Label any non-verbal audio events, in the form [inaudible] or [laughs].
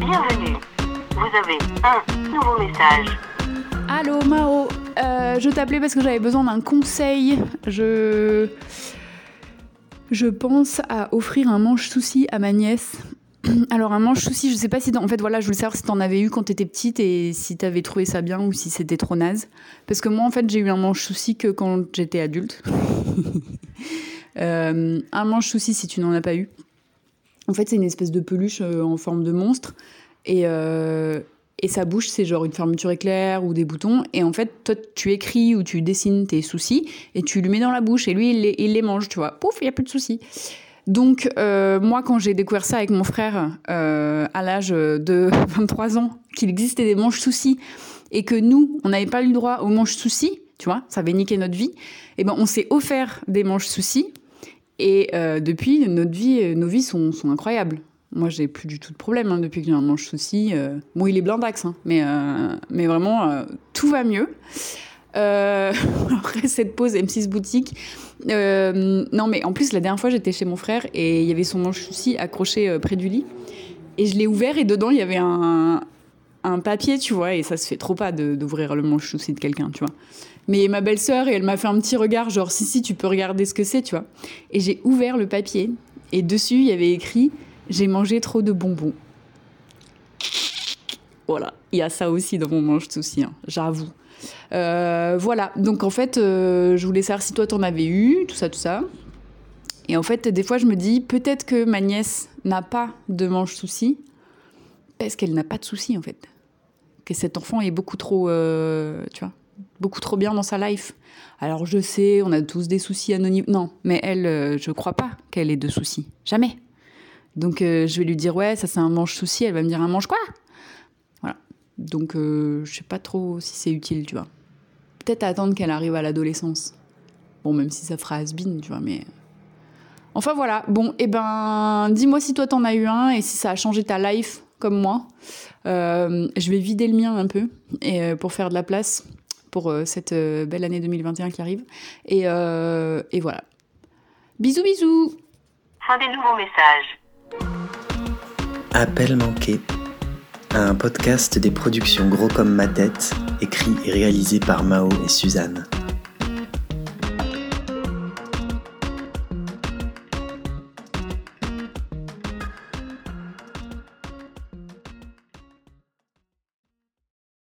Bienvenue. Vous avez un nouveau message. Allô Mao, Euh, je t'appelais parce que j'avais besoin d'un conseil. Je... Je pense à offrir un manche souci à ma nièce. [clears throat] Alors un manche souci, je sais pas si... En fait voilà, je voulais savoir si t'en avais eu quand t'étais petite et si t'avais trouvé ça bien ou si c'était trop naze. Parce que moi en fait j'ai eu un manche souci que quand j'étais adulte. [laughs] Euh, un manche souci si tu n'en as pas eu. En fait c'est une espèce de peluche euh, en forme de monstre. Et, euh, et sa bouche, c'est genre une fermeture éclair ou des boutons. Et en fait, toi, tu écris ou tu dessines tes soucis et tu lui mets dans la bouche. Et lui, il les, mange, tu vois. Pouf, il n'y a plus de soucis. Donc, euh, moi, quand j'ai découvert ça avec mon frère à l'âge de [laughs] 23 ans, qu'il existait des manches soucis et que nous, on n'avait pas eu le droit aux manches soucis, tu vois, ça avait niqué notre vie, et ben on s'est offert des manches soucis. Et euh, depuis, notre vie, nos vies sont, incroyables. Moi, j'ai plus du tout de problème hein, depuis que j'ai un manche souci. Euh, bon, il est blindax, hein, mais, euh, mais vraiment, euh, tout va mieux. Euh, [laughs] après cette pause M6 boutique, euh, non, mais en plus, la dernière fois, j'étais chez mon frère et il y avait son manche souci accroché euh, près du lit. Et je l'ai ouvert et dedans, il y avait un, un papier, tu vois, et ça se fait trop pas d'ouvrir le manche souci de quelqu'un, tu vois. Mais ma belle-sœur, elle m'a fait un petit regard, genre, si, si, tu peux regarder ce que c'est, tu vois. Et j'ai ouvert le papier, et dessus, il y avait écrit J'ai mangé trop de bonbons. Voilà, il y a ça aussi dans mon manche souci, hein, j'avoue. Euh, voilà, donc en fait, euh, je voulais savoir si toi t'en avais eu, tout ça, tout ça. Et en fait, des fois, je me dis, peut-être que ma nièce n'a pas de manche souci, parce qu'elle n'a pas de souci, en fait. Que cet enfant est beaucoup trop, euh, tu vois, beaucoup trop bien dans sa life. Alors, je sais, on a tous des soucis anonymes. Non, mais elle, euh, je crois pas qu'elle ait de soucis. Jamais. Donc, euh, je vais lui dire, ouais, ça c'est un manche souci. Elle va me dire, un manche quoi? Voilà. Donc, euh, je sais pas trop si c'est utile, tu vois. Peut-être attendre qu'elle arrive à l'adolescence. Bon, même si ça fera has tu vois, mais. Enfin voilà, bon, et ben, dis-moi si toi t'en as eu un et si ça a changé ta life comme moi. Euh, je vais vider le mien un peu et, euh, pour faire de la place pour euh, cette belle année 2021 qui arrive. Et, euh, et voilà. Bisous, bisous Fin des nouveaux messages. Appel manqué. Un podcast des productions Gros comme ma tête, écrit et réalisé par Mao et Suzanne.